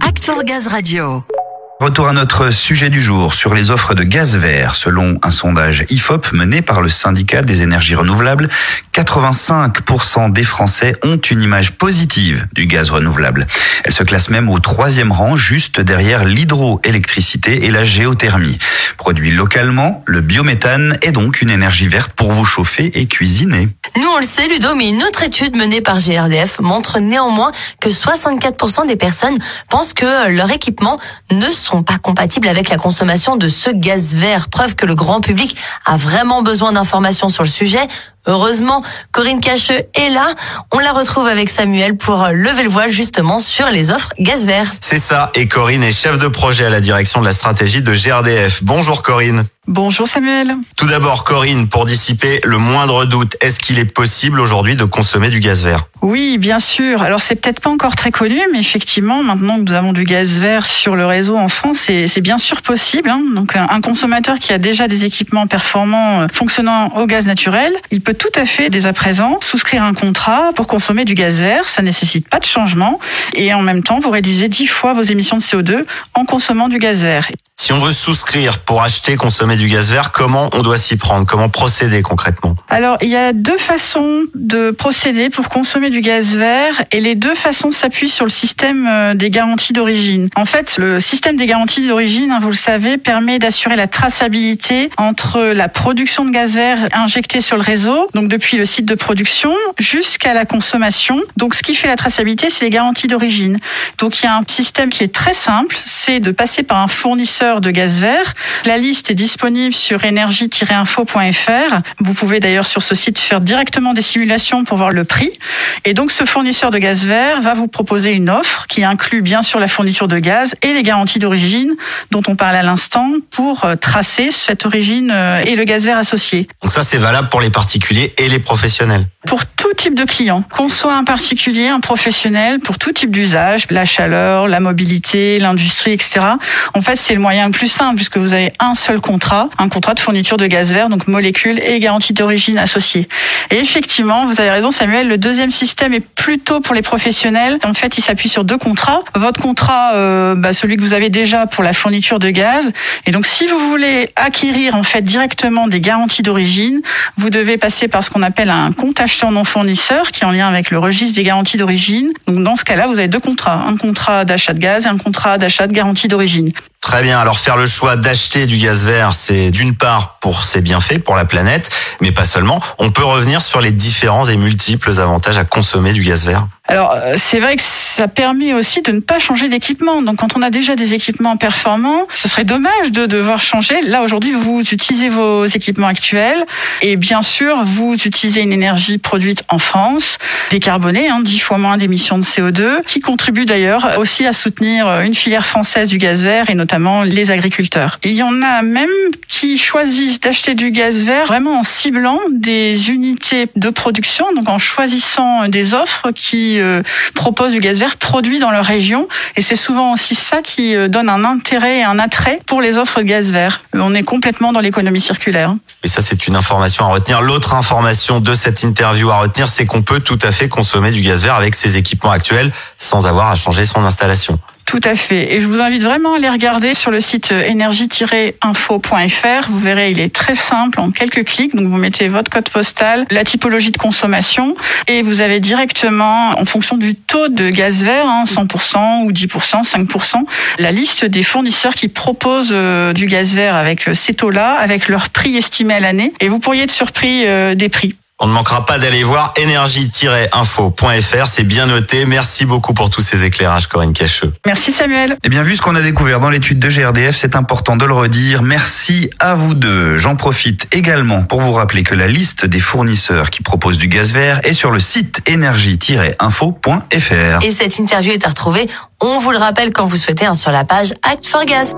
Act Gaz Radio. Retour à notre sujet du jour sur les offres de gaz vert. Selon un sondage IFOP mené par le syndicat des énergies renouvelables, 85% des Français ont une image positive du gaz renouvelable. Elle se classe même au troisième rang, juste derrière l'hydroélectricité et la géothermie. Produit localement, le biométhane est donc une énergie verte pour vous chauffer et cuisiner. Nous, on le sait, Ludo, mais une autre étude menée par GRDF montre néanmoins que 64% des personnes pensent que leur équipement ne sont pas compatibles avec la consommation de ce gaz vert. Preuve que le grand public a vraiment besoin d'informations sur le sujet. Heureusement, Corinne Cacheux est là. On la retrouve avec Samuel pour lever le voile justement sur les offres gaz vert. C'est ça, et Corinne est chef de projet à la direction de la stratégie de GRDF. Bonjour Corinne. Bonjour Samuel. Tout d'abord Corinne, pour dissiper le moindre doute, est-ce qu'il est possible aujourd'hui de consommer du gaz vert? Oui, bien sûr. Alors c'est peut-être pas encore très connu, mais effectivement, maintenant que nous avons du gaz vert sur le réseau en France, c'est bien sûr possible. Hein. Donc un consommateur qui a déjà des équipements performants euh, fonctionnant au gaz naturel, il peut tout à fait dès à présent souscrire un contrat pour consommer du gaz vert. Ça nécessite pas de changement et en même temps vous réduisez 10 fois vos émissions de CO2 en consommant du gaz vert. Si on veut souscrire pour acheter, consommer du gaz vert, comment on doit s'y prendre? Comment procéder concrètement? Alors, il y a deux façons de procéder pour consommer du gaz vert et les deux façons s'appuient sur le système euh, des garanties d'origine. En fait, le système des garanties d'origine, hein, vous le savez, permet d'assurer la traçabilité entre la production de gaz vert injecté sur le réseau, donc depuis le site de production, jusqu'à la consommation. Donc, ce qui fait la traçabilité, c'est les garanties d'origine. Donc, il y a un système qui est très simple, c'est de passer par un fournisseur de gaz vert. La liste est disponible sur énergie-info.fr. Vous pouvez d'ailleurs sur ce site faire directement des simulations pour voir le prix. Et donc ce fournisseur de gaz vert va vous proposer une offre qui inclut bien sûr la fourniture de gaz et les garanties d'origine dont on parle à l'instant pour euh, tracer cette origine euh, et le gaz vert associé. Donc ça c'est valable pour les particuliers et les professionnels type de client, qu'on soit un particulier, un professionnel, pour tout type d'usage, la chaleur, la mobilité, l'industrie, etc. En fait, c'est le moyen le plus simple puisque vous avez un seul contrat, un contrat de fourniture de gaz vert, donc molécules et garantie d'origine associée. Et effectivement, vous avez raison, Samuel, le deuxième système est plutôt pour les professionnels. En fait, il s'appuie sur deux contrats. Votre contrat, euh, bah, celui que vous avez déjà pour la fourniture de gaz. Et donc, si vous voulez acquérir en fait directement des garanties d'origine, vous devez passer par ce qu'on appelle un compte acheteur non fournisseur qui est en lien avec le registre des garanties d'origine. Donc dans ce cas-là, vous avez deux contrats, un contrat d'achat de gaz et un contrat d'achat de garantie d'origine. Très bien. Alors faire le choix d'acheter du gaz vert, c'est d'une part pour ses bienfaits pour la planète, mais pas seulement. On peut revenir sur les différents et multiples avantages à consommer du gaz vert. Alors euh, c'est vrai que ça permet aussi de ne pas changer d'équipement. Donc quand on a déjà des équipements performants, ce serait dommage de devoir changer. Là aujourd'hui, vous utilisez vos équipements actuels et bien sûr vous utilisez une énergie produite en France, décarbonée, hein, 10 fois moins d'émissions de CO2, qui contribue d'ailleurs aussi à soutenir une filière française du gaz vert et notamment les agriculteurs. il y en a même qui choisissent d'acheter du gaz vert vraiment en ciblant des unités de production, donc en choisissant des offres qui euh, proposent du gaz vert produit dans leur région. Et c'est souvent aussi ça qui euh, donne un intérêt et un attrait pour les offres de gaz vert. On est complètement dans l'économie circulaire. Et ça, c'est une information à retenir. L'autre information de cette interview à retenir, c'est qu'on peut tout à fait consommer du gaz vert avec ses équipements actuels sans avoir à changer son installation. Tout à fait. Et je vous invite vraiment à aller regarder sur le site énergie-info.fr. Vous verrez, il est très simple en quelques clics. Donc vous mettez votre code postal, la typologie de consommation et vous avez directement, en fonction du taux de gaz vert, 100% hein, ou 10%, 5%, la liste des fournisseurs qui proposent euh, du gaz vert avec euh, ces taux-là, avec leur prix estimé à l'année. Et vous pourriez être surpris euh, des prix. On ne manquera pas d'aller voir énergie-info.fr, c'est bien noté. Merci beaucoup pour tous ces éclairages, Corinne Cacheux. Merci Samuel. Eh bien, vu ce qu'on a découvert dans l'étude de GRDF, c'est important de le redire. Merci à vous deux. J'en profite également pour vous rappeler que la liste des fournisseurs qui proposent du gaz vert est sur le site énergie-info.fr. Et cette interview est à retrouver, on vous le rappelle quand vous souhaitez, hein, sur la page Act for Gaz.